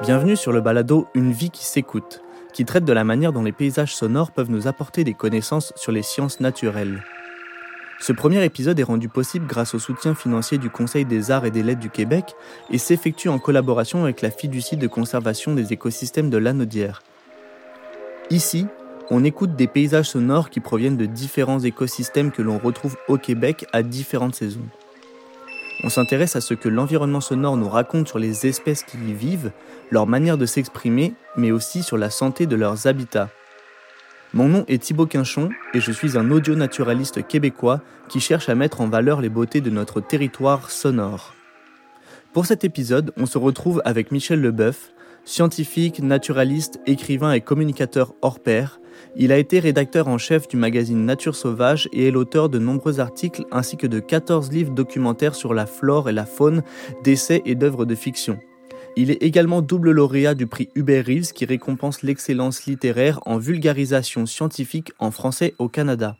Bienvenue sur le balado Une vie qui s'écoute, qui traite de la manière dont les paysages sonores peuvent nous apporter des connaissances sur les sciences naturelles. Ce premier épisode est rendu possible grâce au soutien financier du Conseil des arts et des lettres du Québec et s'effectue en collaboration avec la fiducie de conservation des écosystèmes de l'Anaudière. Ici, on écoute des paysages sonores qui proviennent de différents écosystèmes que l'on retrouve au Québec à différentes saisons. On s'intéresse à ce que l'environnement sonore nous raconte sur les espèces qui y vivent, leur manière de s'exprimer, mais aussi sur la santé de leurs habitats. Mon nom est Thibaut Quinchon et je suis un audio-naturaliste québécois qui cherche à mettre en valeur les beautés de notre territoire sonore. Pour cet épisode, on se retrouve avec Michel Leboeuf, scientifique, naturaliste, écrivain et communicateur hors pair, il a été rédacteur en chef du magazine Nature Sauvage et est l'auteur de nombreux articles ainsi que de 14 livres documentaires sur la flore et la faune, d'essais et d'œuvres de fiction. Il est également double lauréat du prix Hubert Reeves qui récompense l'excellence littéraire en vulgarisation scientifique en français au Canada.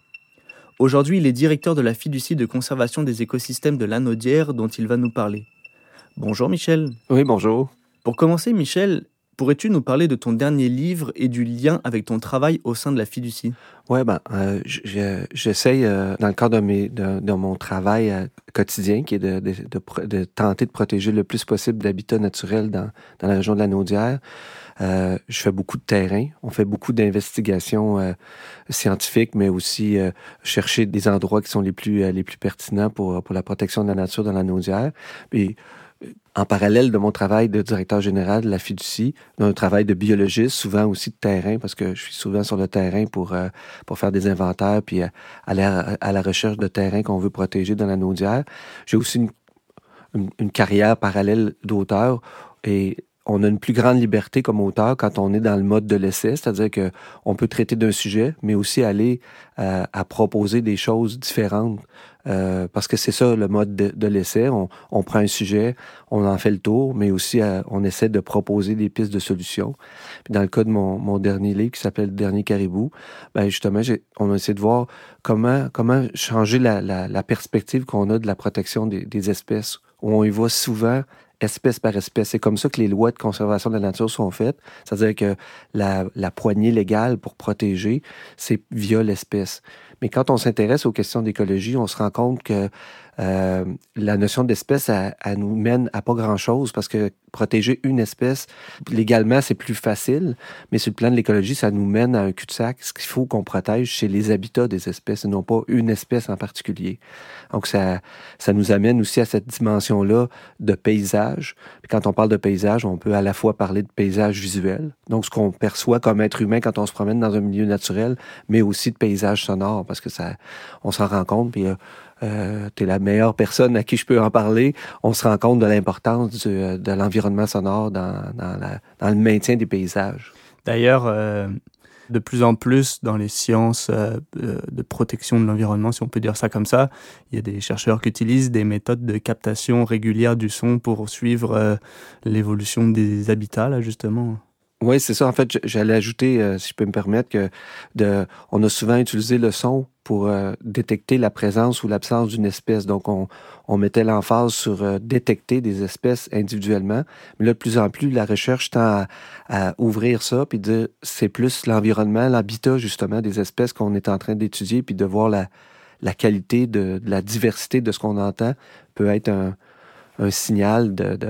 Aujourd'hui, il est directeur de la fiducie de conservation des écosystèmes de l'Anaudière dont il va nous parler. Bonjour Michel. Oui, bonjour. Pour commencer, Michel, Pourrais-tu nous parler de ton dernier livre et du lien avec ton travail au sein de la fiducie? Oui, ben, euh, j'essaye, euh, dans le cadre de, mon travail euh, quotidien, qui est de, tenter de protéger le plus possible d'habitats naturels dans, la région de la Naudière. Euh, je fais beaucoup de terrain. On fait beaucoup d'investigations scientifiques, mais aussi chercher des endroits qui sont les plus, les plus pertinents pour, la protection de la nature dans la Naudière. En parallèle de mon travail de directeur général de la fiducie, d'un travail de biologiste, souvent aussi de terrain, parce que je suis souvent sur le terrain pour, euh, pour faire des inventaires, puis euh, aller à, la recherche de terrain qu'on veut protéger dans la naudière. J'ai aussi une, une, carrière parallèle d'auteur et on a une plus grande liberté comme auteur quand on est dans le mode de l'essai, c'est-à-dire que on peut traiter d'un sujet, mais aussi aller euh, à proposer des choses différentes. Euh, parce que c'est ça le mode de, l'essai. On, prend un sujet, on en fait le tour, mais aussi euh, on essaie de proposer des pistes de solutions. Dans le cas de mon, dernier livre qui s'appelle Le Dernier Caribou, ben justement, on a essayé de voir comment, changer la, perspective qu'on a de la protection des, des espèces. On y voit souvent espèce par espèce. C'est comme ça que les lois de conservation de la nature sont faites. C'est-à-dire que la, la poignée légale pour protéger, c'est via l'espèce. Mais quand on s'intéresse aux questions d'écologie, on se rend compte que euh, la notion d'espèce, elle, nous mène à pas grand-chose parce que protéger une espèce, légalement, c'est plus facile, mais sur le plan de l'écologie, ça nous mène à un cul-de-sac. Ce qu'il faut qu'on protège, c'est les habitats des espèces et non pas une espèce en particulier. Donc, ça, ça nous amène aussi à cette dimension-là de paysage. Puis quand on parle de paysage, on peut à la fois parler de paysage visuel, donc ce qu'on perçoit comme être humain quand on se promène dans un milieu naturel, mais aussi de paysage sonore parce que ça, on s'en rend compte. Euh, tu es la meilleure personne à qui je peux en parler. On se rend compte de l'importance euh, de l'environnement sonore dans, le maintien des paysages. D'ailleurs, euh, de plus en plus dans les sciences euh, de protection de l'environnement, si on peut dire ça comme ça, il y a des chercheurs qui utilisent des méthodes de captation régulière du son pour suivre l'évolution des habitats, là, justement. Oui, c'est ça. En fait, j'allais ajouter, euh, si je peux me permettre, que de, on a souvent utilisé le son pour euh, détecter la présence ou l'absence d'une espèce. Donc, on, on mettait l'emphase sur euh, détecter des espèces individuellement. Mais là, de plus en plus, la recherche tend à, ouvrir ça, puis de c'est plus l'environnement, l'habitat justement des espèces qu'on est en train d'étudier, puis de voir la, la qualité de, de la diversité de ce qu'on entend peut être un, un signal de, de,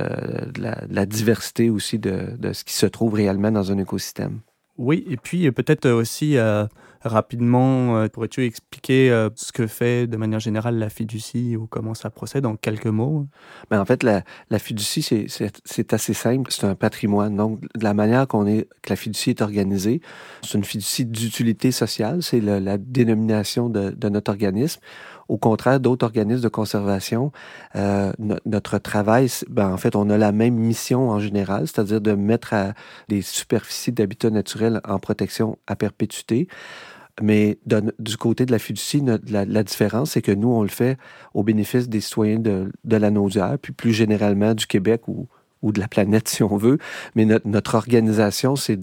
la, diversité aussi de, ce qui se trouve réellement dans un écosystème. Oui, et puis euh, peut-être aussi euh, rapidement, euh, pourrais-tu expliquer ce que fait de manière générale la fiducie ou comment ça procède en quelques mots? Ben, en fait, la, la fiducie, c'est assez simple. C'est un patrimoine. Donc, de la manière qu'on est, que la fiducie est organisée, c'est une fiducie d'utilité sociale. C'est la dénomination de, de notre organisme. Au contraire d'autres organismes de conservation, euh, notre travail, ben, en fait, on a la même mission en général, c'est-à-dire de mettre à des superficies d'habitat naturel en protection à perpétuité. Mais du côté de la fiducie, la, différence, c'est que nous, on le fait au bénéfice des citoyens de, de la Naudière, puis plus généralement du Québec ou ou de la planète, si on veut. Mais notre, organisation, c'est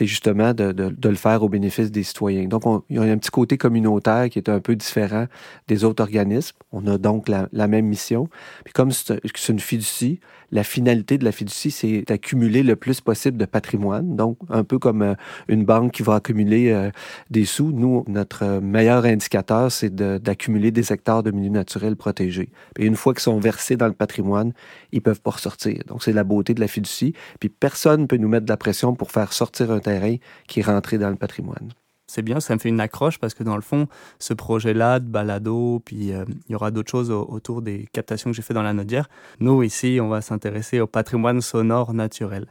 justement de, de, de, le faire au bénéfice des citoyens. Donc, on, il y a un petit côté communautaire qui est un peu différent des autres organismes. On a donc la, la même mission. Puis comme c'est une fiducie, la finalité de la fiducie, c'est d'accumuler le plus possible de patrimoine. Donc, un peu comme euh, une banque qui va accumuler euh, des sous. Nous, notre meilleur indicateur, c'est d'accumuler des hectares de milieux naturels protégés. Et une fois qu'ils sont versés dans le patrimoine, ils peuvent pas ressortir. Donc, c'est la beauté de la fiducie. Puis, personne ne peut nous mettre de la pression pour faire sortir un terrain qui est rentré dans le patrimoine c'est bien, ça me fait une accroche parce que dans le fond, ce projet-là de balado, puis euh, il y aura d'autres choses autour des captations que j'ai fait dans la Nodière. Nous, ici, on va s'intéresser au patrimoine sonore naturel.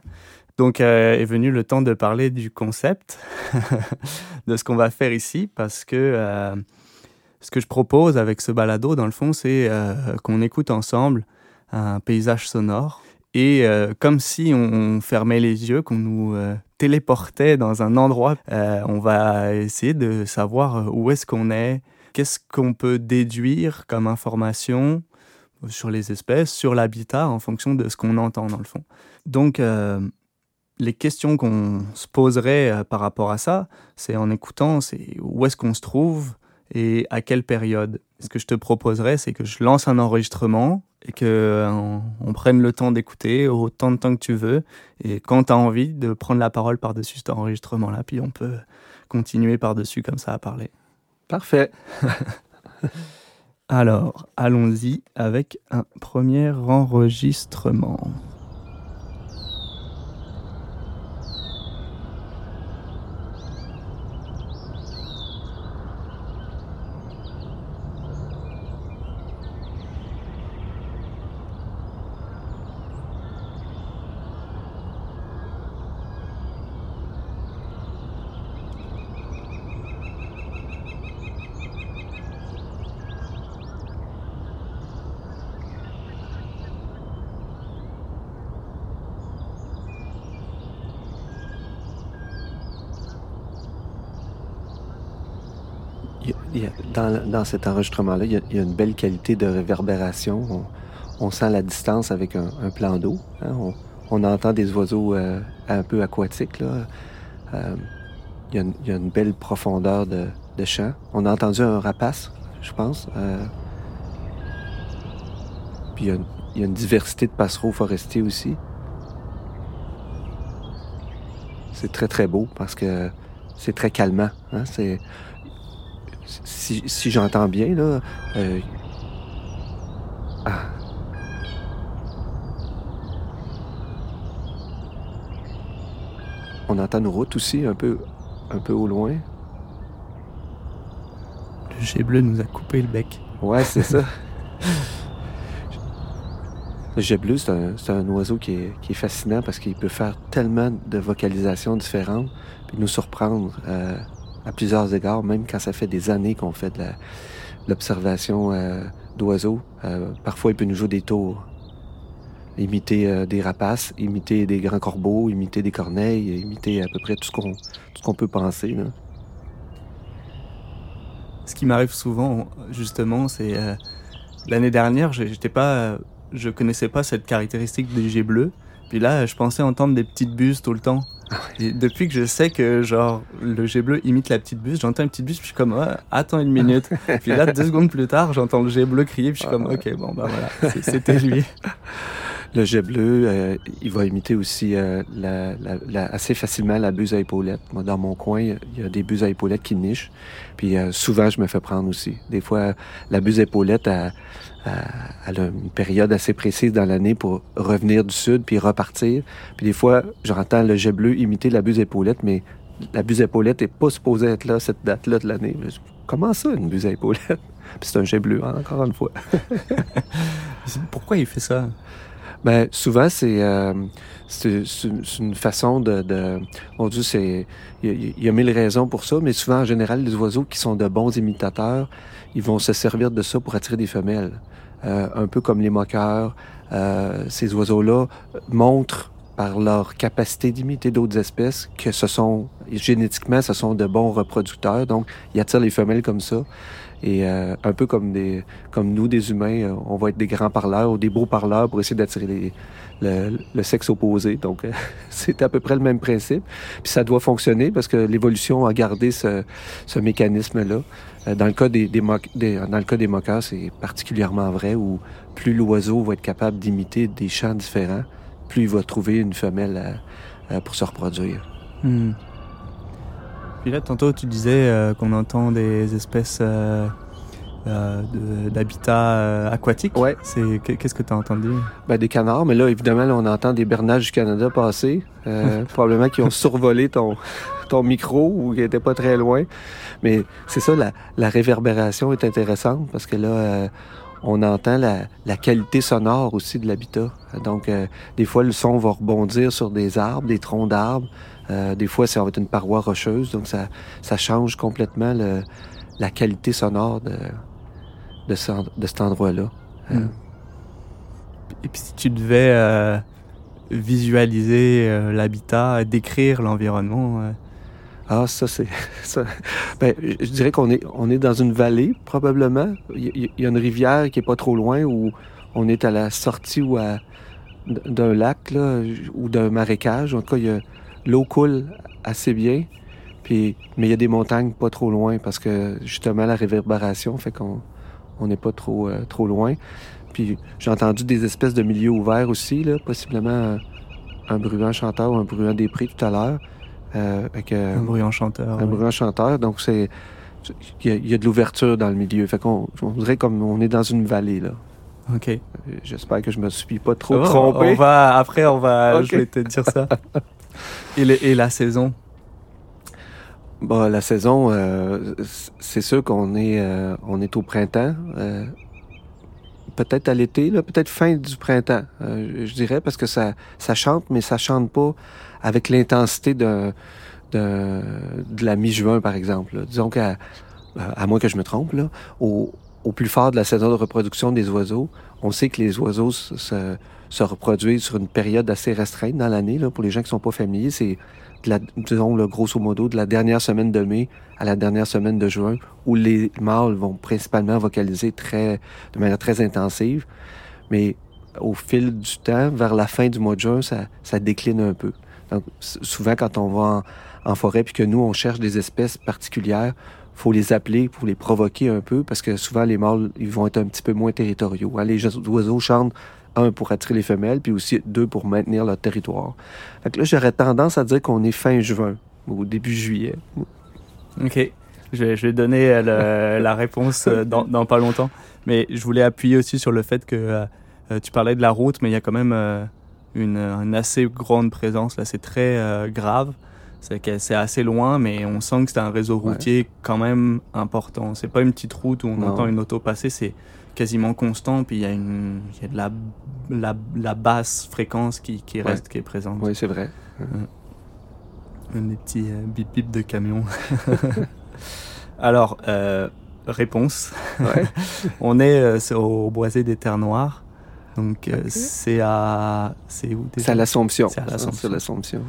Donc euh, est venu le temps de parler du concept, de ce qu'on va faire ici, parce que euh, ce que je propose avec ce balado, dans le fond, c'est qu'on écoute ensemble un paysage sonore et euh, comme si on fermait les yeux, qu'on nous euh, téléportait dans un endroit, euh, on va essayer de savoir où est-ce qu'on est, qu'est-ce qu'on peut déduire comme information sur les espèces, sur l'habitat, en fonction de ce qu'on entend dans le fond. Donc, les questions qu'on se poserait par rapport à ça, c'est en écoutant, c'est où est-ce qu'on se trouve et à quelle période? Ce que je te proposerais, c'est que je lance un enregistrement et que euh, on, prenne le temps d'écouter autant de temps que tu veux. Et quand tu as envie de prendre la parole par-dessus cet enregistrement-là, puis on peut continuer par-dessus comme ça à parler. Parfait. Alors, allons-y avec un premier enregistrement. Dans, cet enregistrement-là, il, y a une belle qualité de réverbération. On, sent la distance avec un, plan d'eau. Hein. On, entend des oiseaux euh, un peu aquatiques. Euh, il, y a une, belle profondeur de, chant. On a entendu un rapace, je pense. Euh, puis il y, a une, diversité de passereaux forestiers aussi. C'est très, très beau parce que c'est très calmant. Hein. Si, j'entends bien, là. Euh, ah. On entend nos routes aussi, un peu, un peu au loin. Le jet bleu nous a coupé le bec. Ouais, c'est ça. Le jet bleu, c'est un, oiseau qui est, fascinant parce qu'il peut faire tellement de vocalisations différentes, puis nous surprendre. Euh, à plusieurs égards, même quand ça fait des années qu'on fait de l'observation euh, d'oiseaux. Euh, parfois, il peut nous jouer des tours. Imiter euh, des rapaces, imiter des grands corbeaux, imiter des corneilles, imiter à peu près tout ce qu'on peut penser. Ce qui m'arrive souvent, justement, c'est l'année dernière, j'étais pas, je connaissais pas cette caractéristique du jet bleu. Puis là, je pensais entendre des petites buses tout le temps. Et depuis que je sais que genre le jet bleu imite la petite buse, j'entends une petite buse, puis je suis comme attends une minute. puis là deux secondes plus tard, j'entends le jet bleu crier, puis je suis comme ok bon bah voilà, c'était lui. Le jet bleu, euh, il va imiter aussi euh, la, la, assez facilement la buse à épaulettes. Moi, dans mon coin, il y a des buses à épaulettes qui nichent. Puis euh, souvent, je me fais prendre aussi. Des fois, la buse à épaulettes, a une période assez précise dans l'année pour revenir du sud puis repartir. Puis des fois, j'entends le jet bleu imiter la buse à épaulettes, mais la buse à épaulettes n'est pas supposée être là cette date-là de l'année. Comment ça, une buse à épaulettes? Puis c'est un jet bleu, hein, encore une fois. Pourquoi il fait ça? Ben, souvent, c'est euh, une façon de... de mon Dieu. Il y, a mille raisons pour ça, mais souvent, en général, les oiseaux qui sont de bons imitateurs, ils vont se servir de ça pour attirer des femelles. Euh, un peu comme les moqueurs. Euh, ces oiseaux-là montrent par leur capacité d'imiter d'autres espèces, que ce sont, génétiquement, ce sont de bons reproducteurs. Donc, ils attirent les femelles comme ça. Et euh, un peu comme, des, comme nous, des humains, euh, on va être des grands parleurs ou des beaux parleurs pour essayer d'attirer le, le, sexe opposé. Donc, euh, c'est à peu près le même principe. Puis ça doit fonctionner parce que l'évolution a gardé ce, ce mécanisme-là. Dans le cas des, des, dans le cas des moqueurs, c'est particulièrement vrai où plus l'oiseau va être capable d'imiter des chants différents, plus il va trouver une femelle pour se reproduire. Hmm. Puis là, tantôt, tu disais euh, qu'on entend des espèces euh, euh, d'habitats aquatiques. Ouais. C'est qu'est-ce que tu as entendu? Ben, des canards, mais là, évidemment, là, on entend des bernages du Canada passer, probablement qui ont survolé ton ton micro ou qui n'étaient pas très loin. Mais c'est ça, la, la, réverbération est intéressante parce que là, on entend la, la, qualité sonore aussi de l'habitat. Donc, des fois, le son va rebondir sur des arbres, des troncs d'arbres. Euh, des fois, ça va être une paroi rocheuse, donc ça, ça change complètement le, la qualité sonore de, de, ce, de cet endroit-là. Euh. Hmm. Et puis si tu devais euh, visualiser l'habitat, décrire l'environnement. Ah, ça, c'est. Ben, je dirais qu'on est, on est dans une vallée, probablement. Il y, a une rivière qui est pas trop loin où on est à la sortie ou à d'un lac là, ou d'un marécage. En tout cas, il y a l'eau coule assez bien. Puis, mais il y a des montagnes pas trop loin parce que justement la réverbération fait qu'on on n'est pas trop, euh, trop loin. Puis j'ai entendu des espèces de milieux ouverts aussi, là, possiblement euh, un bruant chanteur ou un bruant des prix tout à l'heure. Euh, un bruant chanteur. Un bruant chanteur. Donc c'est il y, a de l'ouverture dans le milieu. Fait qu'on on dirait comme on est dans une vallée là. OK. J'espère que je me suis pas trop trompé. On va après on va je vais te dire ça. Et, la saison? Bon, la saison, euh, c'est sûr qu'on est, euh, est au printemps. Euh, peut-être à l'été, peut-être fin du printemps, je dirais, parce que ça, ça chante, mais ça chante pas avec l'intensité de, de, la mi-juin, par exemple. Disons qu'à à moins que je me trompe, là, au, au plus fort de la saison de reproduction des oiseaux, on sait que les oiseaux se, se reproduisent sur une période assez restreinte dans l'année. Pour les gens qui sont pas familiers, c'est, disons, le grosso modo, de la dernière semaine de mai à la dernière semaine de juin, où les mâles vont principalement vocaliser de manière très intensive. Mais au fil du temps, vers la fin du mois de juin, ça, décline un peu. Donc, souvent, quand on va en, en forêt puis que nous, on cherche des espèces particulières, faut les appeler pour les provoquer un peu parce que souvent les mâles ils vont être un petit peu moins territoriaux. Hein, les oiseaux chantent un pour attirer les femelles puis aussi deux pour maintenir leur territoire. Fait là j'aurais tendance à dire qu'on est fin juin ou début juillet. Ok, je vais, je vais donner euh, la réponse euh, dans, dans, pas longtemps, mais je voulais appuyer aussi sur le fait que euh, tu parlais de la route, mais il y a quand même une, une, assez grande présence là, c'est très grave. C'est que c'est assez loin, mais on sent que c'est un réseau routier quand même important. C'est pas une petite route où on entend une auto passer, c'est quasiment constant, puis il y a, une, y a de la, la, la, basse fréquence qui, qui reste, qui est présente. Oui, c'est vrai. Des petits euh, bip bip de camion. Alors, euh, réponse. Ouais. on est euh, au Boisé des Terres Noires. Donc, okay. c'est à. C'est où C'est à l'Assomption. C'est à l'Assomption.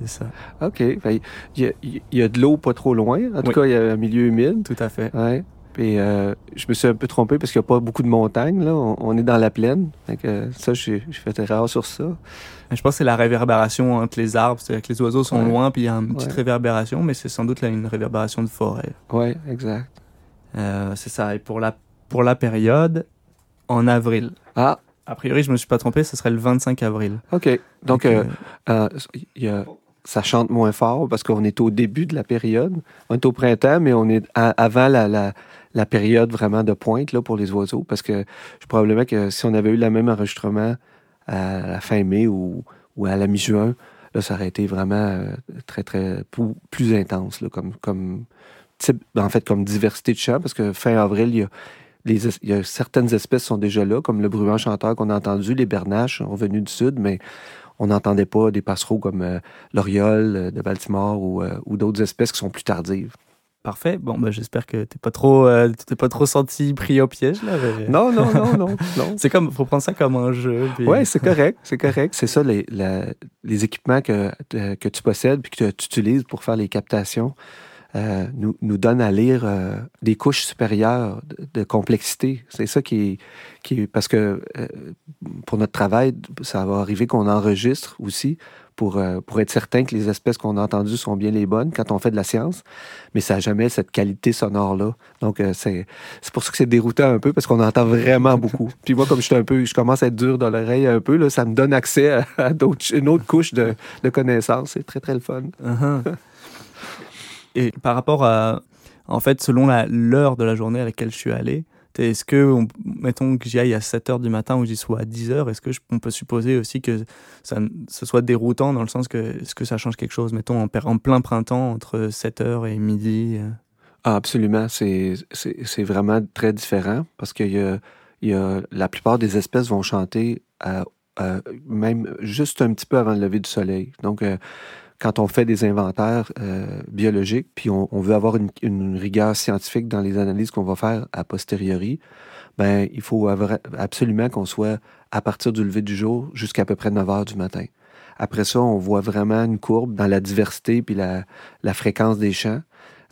C'est ça. OK. Il y, a, il y a de l'eau pas trop loin. En tout Oui. cas, il y a un milieu humide. Tout à fait. Ouais. Puis euh, je me suis un peu trompé parce qu'il n'y a pas beaucoup de montagnes. Là. On, on est dans la plaine. Fait que ça, j'ai fait erreur sur ça. Je pense que c'est la réverbération entre les arbres. C'est-à-dire que les oiseaux sont Ouais. loin, puis il y a une petite Ouais. réverbération, mais c'est sans doute là une réverbération de forêt. Oui, exact. Euh, c'est ça. Et pour la, pour la période, en avril. Ah, A priori, je me suis pas trompé, ce serait le 25 avril. OK. Donc, Donc, euh, euh, euh, il y a, ça chante moins fort parce qu'on est au début de la période. On est au printemps, mais on est avant la, la, période vraiment de pointe là, pour les oiseaux. Parce que je probablement que si on avait eu le même enregistrement à la fin mai ou, ou à la mi-juin, là, ça aurait été vraiment euh, très, très plus intense là, comme, comme type, en fait, comme diversité de chants. Parce que fin avril, il y a certaines espèces sont déjà là, comme le bruant chanteur qu'on a entendu, les bernaches sont venus du sud, mais on n'entendait pas des passereaux comme euh, l'oriole euh, de Baltimore ou, euh, ou d'autres espèces qui sont plus tardives. Parfait. Bon, bah, j'espère que t'es pas trop, euh, t'es pas trop senti pris au piège là. Non, non, non, non, non. c'est comme, faut prendre ça comme un jeu. Puis... Ouais, c'est correct, c'est correct. C'est ça les, les équipements que, que tu possèdes puis que tu utilises pour faire les captations. Euh, nous, nous donne à lire euh, des couches supérieures de, complexité. C'est ça qui est, qui Parce que euh, pour notre travail, ça va arriver qu'on enregistre aussi pour, pour être certain que les espèces qu'on a entendues sont bien les bonnes quand on fait de la science, mais ça n'a jamais cette qualité sonore-là. Donc, c'est pour ça que c'est déroutant un peu, parce qu'on entend vraiment beaucoup. Puis moi, comme je suis un peu, je commence à être dur dans l'oreille un peu, là, ça me donne accès à, une autre couche de, de connaissances. C'est très, très le fun. Uh-huh. Et par rapport à, en fait, selon l'heure de la journée à laquelle je suis allé, est-ce que, mettons que j'y aille à 7 heures du matin ou j'y sois à 10 heures, est-ce qu'on peut supposer aussi que ça, ce soit déroutant dans le sens que, est-ce que ça change quelque chose, mettons, en, plein printemps, entre 7 heures et midi euh? ah, Absolument, c'est vraiment très différent parce que y a, y a, la plupart des espèces vont chanter même juste un petit peu avant le lever du soleil. Donc, euh, quand on fait des inventaires euh, biologiques, puis on, veut avoir une, rigueur scientifique dans les analyses qu'on va faire a posteriori, ben il faut absolument qu'on soit à partir du lever du jour jusqu'à peu près 9 heures du matin. Après ça, on voit vraiment une courbe dans la diversité puis la, fréquence des champs.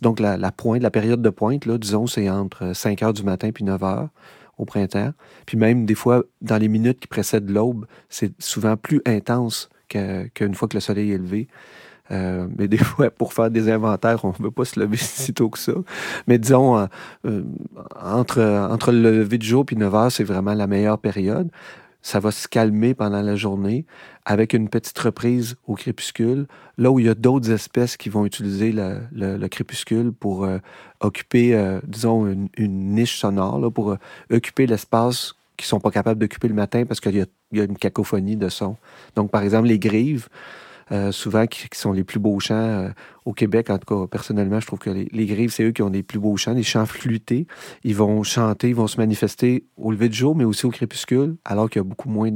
Donc, la, la, pointe, la période de pointe, là, disons, c'est entre 5 heures du matin puis 9 heures au printemps. Puis même, des fois, dans les minutes qui précèdent l'aube, c'est souvent plus intense qu'une fois que le soleil est levé. Euh, mais des fois, pour faire des inventaires, on ne veut pas se lever si tôt que ça. Mais disons, euh, euh, entre, entre le lever du jour et 9 heures, c'est vraiment la meilleure période. Ça va se calmer pendant la journée avec une petite reprise au crépuscule, là où il y a d'autres espèces qui vont utiliser le, le, crépuscule pour occuper, disons, une, niche sonore, là, pour occuper l'espace qu'ils sont pas capables d'occuper le matin parce qu'il y, a une cacophonie de sons. Donc, par exemple, les grives, euh, souvent qui, sont les plus beaux chants euh, au Québec. En tout cas, personnellement, je trouve que les, grives, c'est eux qui ont les plus beaux chants, les chants flûtés. Ils vont chanter, ils vont se manifester au lever du jour, mais aussi au crépuscule, alors qu'il y a beaucoup moins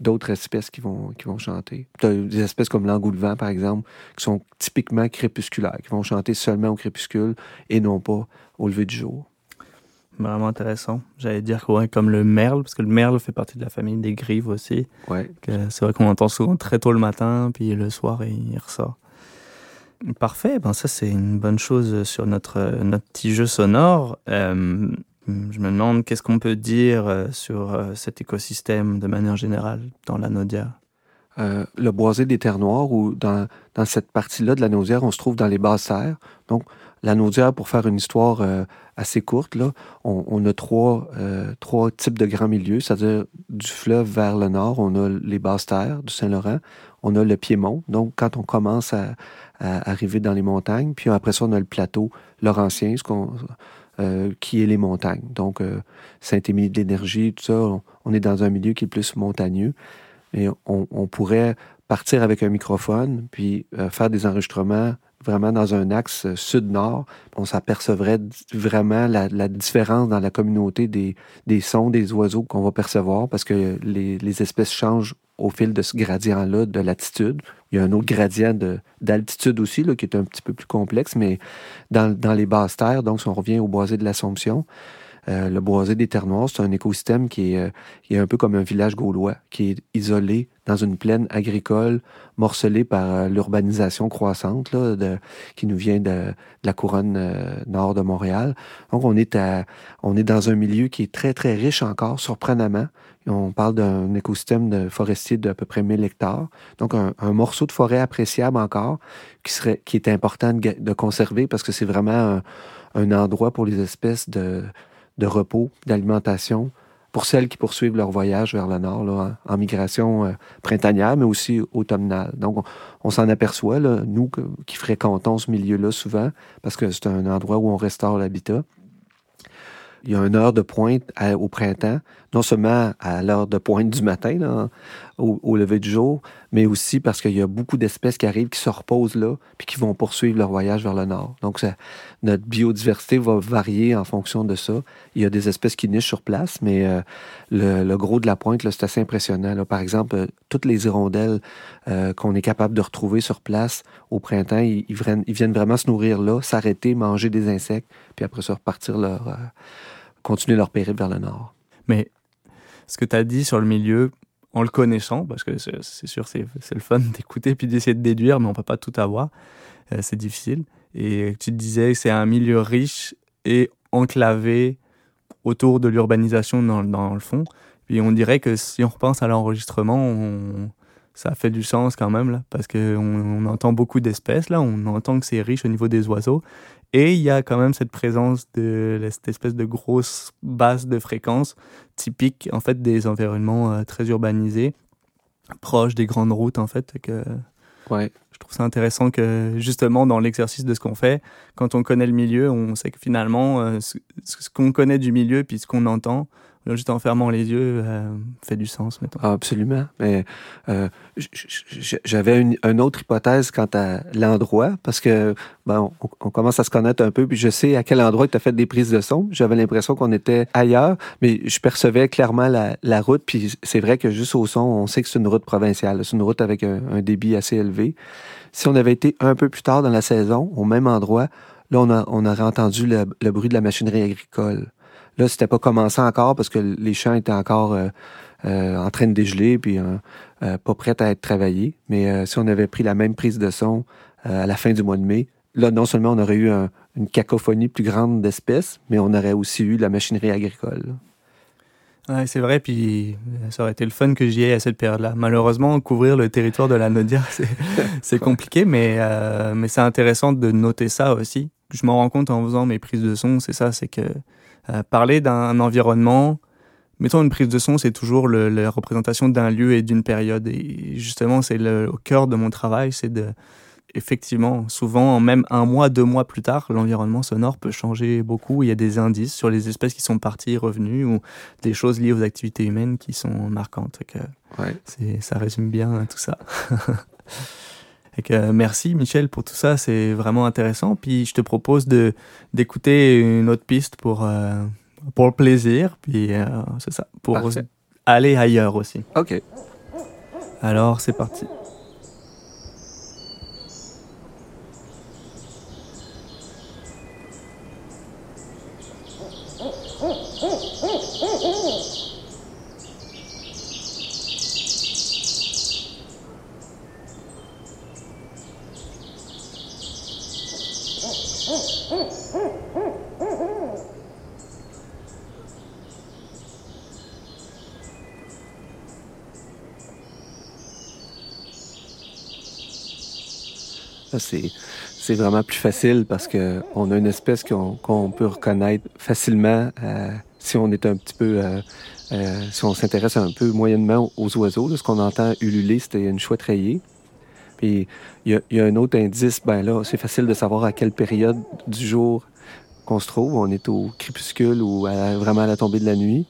d'autres espèces qui vont, qui vont chanter. des espèces comme l'engoulevent, par exemple, qui sont typiquement crépusculaires, qui vont chanter seulement au crépuscule et non pas au lever du jour. Vraiment intéressant. J'allais dire ouais, comme le merle, parce que le merle fait partie de la famille des grives aussi. Ouais. C'est vrai qu'on entend souvent très tôt le matin, puis le soir, il ressort. Parfait, ben ça c'est une bonne chose sur notre, notre petit jeu sonore. Euh, je me demande qu'est-ce qu'on peut dire euh, sur euh, cet écosystème de manière générale dans la Naudière. le boisé des terres noires, ou dans, dans cette partie-là de la Naudière, on se trouve dans les basses terres. Donc, la Naudière, pour faire une histoire euh, assez courte, là, on, a trois, euh, trois types de grands milieux, c'est-à-dire du fleuve vers le nord, on a les basses terres du Saint-Laurent, on a le Piémont, donc quand on commence à, arriver dans les montagnes, puis après ça, on a le plateau laurentien, ce euh, qui est les montagnes. Donc, Saint-Émilie de l'Énergie, tout ça, on, est dans un milieu qui est plus montagneux. Et on, on pourrait partir avec un microphone, puis faire des enregistrements vraiment dans un axe sud-nord, on s'apercevrait vraiment la, différence dans la communauté des, des sons des oiseaux qu'on va percevoir parce que les, les, espèces changent au fil de ce gradient-là de latitude. Il y a un autre gradient d'altitude aussi là, qui est un petit peu plus complexe, mais dans, dans les basses terres, donc si on revient au boisé de l'Assomption, euh, le boisé des Terres Noires, c'est un écosystème qui est, euh, qui est, un peu comme un village gaulois, qui est isolé dans une plaine agricole, morcelée par euh, l'urbanisation croissante là, de, qui nous vient de, la couronne nord de Montréal. Donc, on est, à, on est dans un milieu qui est très, très riche encore, surprenamment. On parle d'un écosystème de forestier d'à peu près 1000 hectares. Donc, un, un, morceau de forêt appréciable encore, qui, serait, qui est important de, de conserver parce que c'est vraiment un, un endroit pour les espèces de, de repos, d'alimentation pour celles qui poursuivent leur voyage vers le nord, là, en, migration euh, printanière, mais aussi automnale. Donc, on, s'en aperçoit, là, nous qui fréquentons ce milieu-là souvent, parce que c'est un endroit où on restaure l'habitat. Il y a une heure de pointe au printemps, non seulement à l'heure de pointe du matin, au, lever du jour, mais aussi parce qu'il y a beaucoup d'espèces qui arrivent, qui se reposent là, puis qui vont poursuivre leur voyage vers le nord. Donc, notre biodiversité va varier en fonction de ça. Il y a des espèces qui nichent sur place, mais euh, le, gros de la pointe, c'est assez impressionnant. Par exemple, euh, toutes les hirondelles euh, qu'on est capable de retrouver sur place au printemps, ils, viennent, vraiment se nourrir là, s'arrêter, manger des insectes, puis après ça repartir leur... continuer leur périple vers le nord. Mais ce que tu as dit sur le milieu, en le connaissant, parce que c'est sûr, c'est le fun d'écouter puis d'essayer de déduire, mais on peut pas tout avoir. Euh, c'est difficile. Et tu te disais c'est un milieu riche et enclavé autour de l'urbanisation dans, dans, le fond. Puis on dirait que si on repense à l'enregistrement, ça fait du sens quand même, là, parce qu'on on entend beaucoup d'espèces, là, on entend que c'est riche au niveau des oiseaux, et il y a quand même cette présence de cette espèce de grosse base de fréquence typique en fait des environnements euh, très urbanisés, proches des grandes routes en fait. Que ouais. Je trouve ça intéressant que justement dans l'exercice de ce qu'on fait, quand on connaît le milieu, on sait que finalement euh, ce qu'on connaît du milieu puis ce qu'on entend, juste en fermant les yeux, euh, fait du sens, mettons. Ah, absolument. Mais euh, j'avais une, autre hypothèse quant à l'endroit, parce que bon, on, commence à se connaître un peu, puis je sais à quel endroit tu as fait des prises de son. J'avais l'impression qu'on était ailleurs, mais je percevais clairement la, route, puis c'est vrai que juste au son, on sait que c'est une route provinciale. C'est une route avec un, débit assez élevé. Si on avait été un peu plus tard dans la saison, au même endroit, là, on, a, on aurait entendu le bruit de la machinerie agricole. Là, c'était pas commencé encore parce que les champs étaient encore euh, euh, en train de dégeler puis euh, pas prêts à être travaillés. Mais si on avait pris la même prise de son à la fin du mois de mai, là, non seulement on aurait eu une cacophonie plus grande d'espèces, mais on aurait aussi eu la machinerie agricole. Ouais, c'est vrai, puis ça aurait été le fun que j'y aille à cette période-là. Malheureusement, couvrir le territoire de la Nodière, c'est compliqué, mais, mais c'est intéressant de noter ça aussi. Je m'en rends compte en faisant mes prises de son, c'est ça, c'est que euh, parler d'un environnement, mettons une prise de son, c'est toujours la représentation d'un lieu et d'une période. Et justement, c'est au cœur de mon travail, c'est de effectivement, souvent, même un mois, deux mois plus tard, l'environnement sonore peut changer beaucoup. Il y a des indices sur les espèces qui sont parties, revenues, ou des choses liées aux activités humaines qui sont marquantes. Que Ça résume bien tout ça. merci Michel pour tout ça, c'est vraiment intéressant. Puis je te propose de d'écouter une autre piste pour euh, pour le plaisir, puis euh, c'est ça, pour aller ailleurs aussi. Ok. Alors c'est parti. C'est vraiment plus facile parce qu'on a une espèce qu'on peut reconnaître facilement euh, si on est un petit peu, euh, euh, si on s'intéresse un peu moyennement aux oiseaux. ce qu'on entend ululer, c'était une chouette rayée. Puis il y, a, un autre indice, ben là, c'est facile de savoir à quelle période du jour qu'on se trouve. On est au crépuscule ou vraiment à la tombée de la nuit.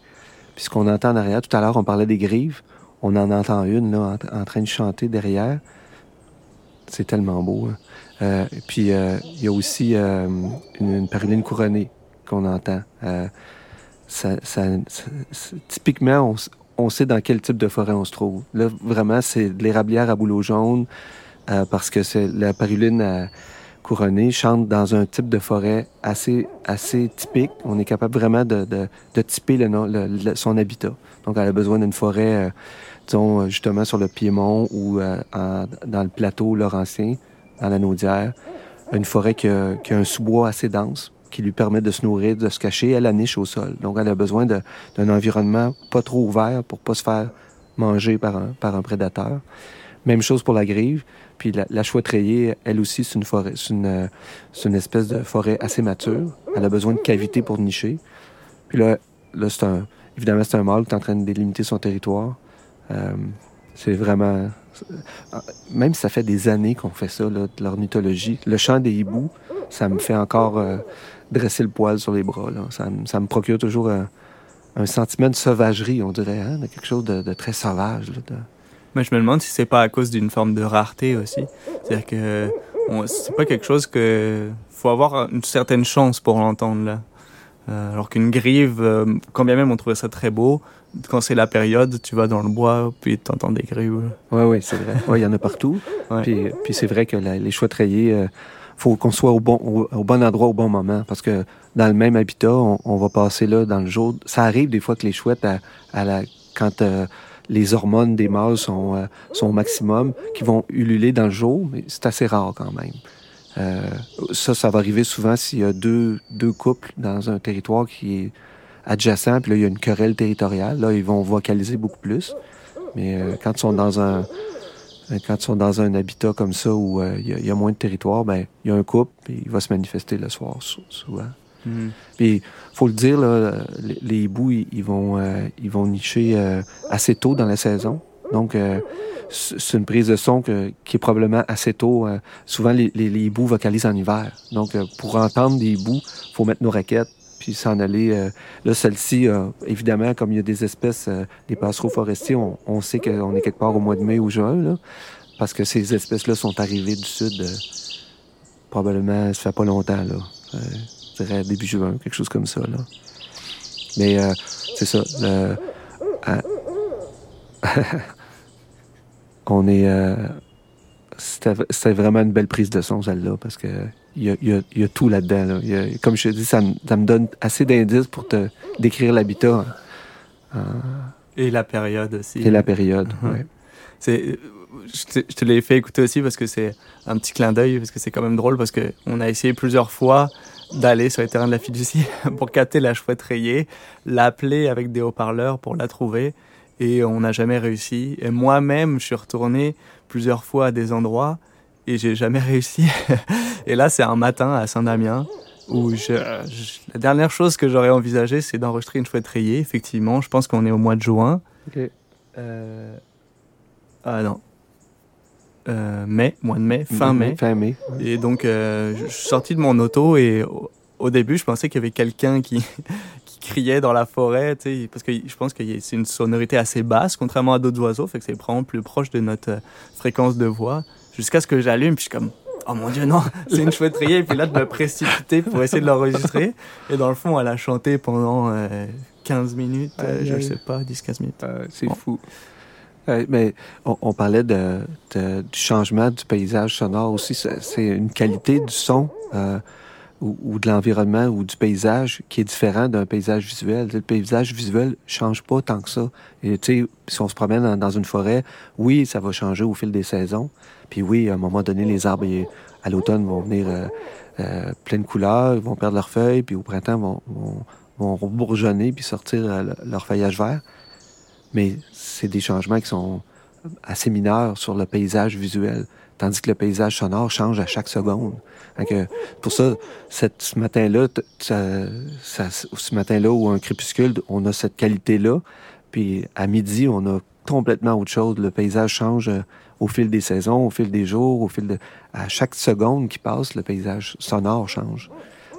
Puis ce qu'on entend en arrière, tout à l'heure, on parlait des grives. On en entend une là, en train de chanter derrière. C'est tellement beau. Hein. Euh, puis euh, il y a aussi euh, une, paruline couronnée qu'on entend. Typiquement, on, sait dans quel type de forêt on se trouve. Là, vraiment, c'est de l'érablière à bouleau jaune parce que c'est la paruline couronnée chante dans un type de forêt assez, assez typique. On est capable vraiment de, de, de typer son habitat. Donc, elle a besoin d'une forêt disons, euh, justement sur le Piémont ou euh, dans le plateau laurentien, dans la Naudière, une forêt qui a, un sous-bois assez dense qui lui permet de se nourrir, de se cacher. Elle a niche au sol. Donc, elle a besoin d'un environnement pas trop ouvert pour pas se faire manger par un, par un prédateur. Même chose pour la grive. Puis la, la elle aussi, c'est une forêt, une, espèce de forêt assez mature. Elle a besoin de cavités pour nicher. Puis là, c'est un, évidemment, c'est un mâle qui est en train de délimiter son territoire. Euh, c'est vraiment. Même si ça fait des années qu'on fait ça, de l'ornithologie, le chant des hiboux, ça me fait encore euh, dresser le poil sur les bras. Ça, me procure toujours un, sentiment de sauvagerie, on dirait, hein, quelque chose de, très sauvage. Mais je me demande si c'est pas à cause d'une forme de rareté aussi. C'est-à-dire que c'est pas quelque chose que faut avoir une certaine chance pour l'entendre là. Euh, alors qu'une grive, euh, quand bien même on trouvait ça très beau, quand c'est la période, tu vas dans le bois, puis tu entends des grives. Oui, oui, c'est vrai. Il y en a partout. Puis, puis c'est vrai que les choix treillés, il euh, faut qu'on soit au bon, au, bon endroit au bon moment. Parce que dans le même habitat, on, va passer là dans le jour. Ça arrive des fois que les chouettes, à, la, quand les hormones des mâles sont, sont au maximum, qui vont ululer dans le jour, mais c'est assez rare quand même. Euh, ça, ça va arriver souvent s'il y a deux, deux couples dans un territoire qui est adjacent, puis là, il y a une querelle territoriale. Là, ils vont vocaliser beaucoup plus. Mais euh, quand ils sont dans un euh, quand ils sont dans un habitat comme ça où il y, a moins de territoire, ben il y a un couple, puis il va se manifester le soir souvent. Mm-hmm. Puis faut le dire, là, les, hiboux, ils, vont ils vont nicher assez tôt dans la saison. Donc c'est une prise de son qui est probablement assez tôt. Euh, souvent, les, les, hiboux vocalisent en hiver. Donc, euh, pour entendre des hiboux, faut mettre nos raquettes puis s'en aller. Euh, là, celle-ci, évidemment, comme il y a des espèces, des passereaux forestiers, on, sait qu'on est quelque part au mois de mai ou juin, parce que ces espèces-là sont arrivées du sud probablement, ça fait pas longtemps, là. Je dirais début juin, quelque chose comme ça, là. Mais c'est ça. on est. Euh, c'était vraiment une belle prise de son, celle-là, parce que il y a, y, a, y a, tout là-dedans. Là. comme je te dis, ça, ça, me donne assez d'indices pour te décrire l'habitat. Euh, et la période aussi. Et la période, uh-huh. oui. C'est, je te, l'ai fait écouter aussi parce que c'est un petit clin d'œil, parce que c'est quand même drôle, parce qu'on a essayé plusieurs fois d'aller sur les terrains de la fiducie pour capter la chouette rayée, l'appeler avec des haut-parleurs pour la trouver et on n'a jamais réussi. Et moi-même, je suis retourné plusieurs fois à des endroits et j'ai jamais réussi. et là, c'est un matin à Saint-Damien où je, la dernière chose que j'aurais envisagé, c'est d'enregistrer une chouette rayée. Effectivement, je pense qu'on est au mois de juin. Euh... Ah non. Euh, mai, mois de mai, fin mai. Fin mai. Et donc, euh, je suis sorti de mon auto et au, au début, je pensais qu'il y avait quelqu'un qui, criait dans la forêt, parce que je pense que c'est une sonorité assez basse, contrairement à d'autres oiseaux, fait que c'est vraiment plus proche de notre euh, fréquence de voix. Jusqu'à ce que j'allume, puis je suis comme, oh mon dieu, non, c'est une chouette rayée, et puis là, de me précipiter pour essayer de l'enregistrer. Et dans le fond, elle a chanté pendant 15 euh, minutes, euh, je ne sais pas, 10-15 minutes. c'est fou. Mais on, parlait de, du changement du paysage sonore aussi. C'est une qualité du son ou, de l'environnement ou du paysage qui est différent d'un paysage visuel. Le paysage visuel change pas tant que ça. Et tu sais, si on se promène dans, une forêt, oui, ça va changer au fil des saisons. Puis oui, à un moment donné, les arbres à l'automne vont venir euh, euh, plein de couleurs, ils vont perdre leurs feuilles, puis au printemps vont, vont, vont bourgeonner puis sortir euh, leur feuillage vert. Mais c'est des changements qui sont assez mineurs sur le paysage visuel, tandis que le paysage sonore change à chaque seconde pour ça, ce matin-là, ce matin-là ou un crépuscule, on a cette qualité-là. Puis à midi, on a complètement autre chose. Le paysage change euh, au fil des saisons, au fil des jours, au fil de... À chaque seconde qui passe, le paysage sonore change.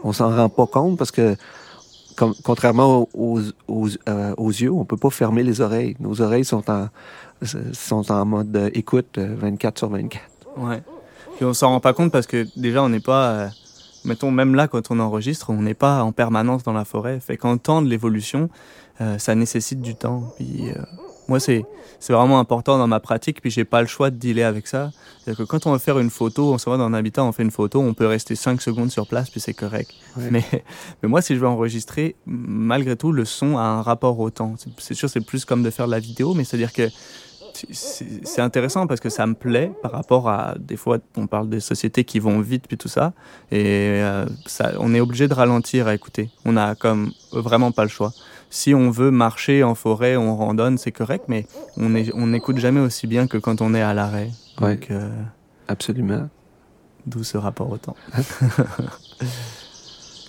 On s'en rend pas compte parce que, contrairement aux, aux, euh, aux, yeux, on peut pas fermer les oreilles. Nos oreilles sont en, sont en mode euh, écoute 24 sur 24. Ouais. Puis on s'en rend pas compte parce que déjà on n'est pas, euh, mettons même là quand on enregistre, on n'est pas en permanence dans la forêt. Fait qu'entendre l'évolution, euh, ça nécessite du temps. Puis euh, moi c'est vraiment important dans ma pratique. Puis j'ai pas le choix de dealer avec ça. C'est que quand on va faire une photo, on se voit dans un habitat, on fait une photo, on peut rester 5 secondes sur place puis c'est correct. Mais mais moi si je veux enregistrer, malgré tout le son a un rapport au temps. C'est sûr c'est plus comme de faire de la vidéo, mais c'est à dire que c'est intéressant parce que ça me plaît par rapport à des fois on parle des sociétés qui vont vite puis tout ça et euh, ça, on est obligé de ralentir à écouter. On a comme vraiment pas le choix. Si on veut marcher en forêt, on randonne, c'est correct, mais on on n'écoute jamais aussi bien que quand on est à l'arrêt. Oui, euh, absolument. D'où ce rapport au temps.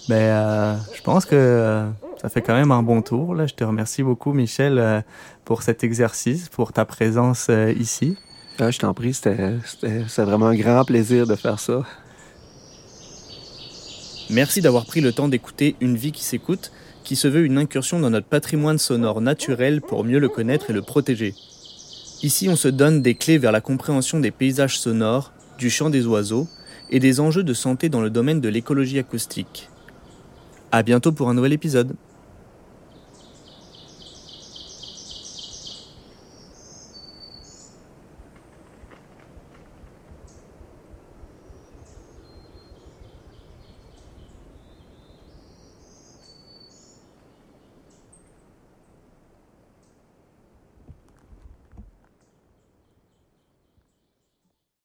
mais euh, je pense que ça fait quand même un bon tour. Là. Je te remercie beaucoup, Michel, euh, pour cet exercice, pour ta présence euh, ici. Ah, je t'en prie, c'était vraiment un grand plaisir de faire ça. Merci d'avoir pris le temps d'écouter Une vie qui s'écoute, qui se veut une incursion dans notre patrimoine sonore naturel pour mieux le connaître et le protéger. Ici, on se donne des clés vers la compréhension des paysages sonores, du chant des oiseaux et des enjeux de santé dans le domaine de l'écologie acoustique. À bientôt pour un nouvel épisode.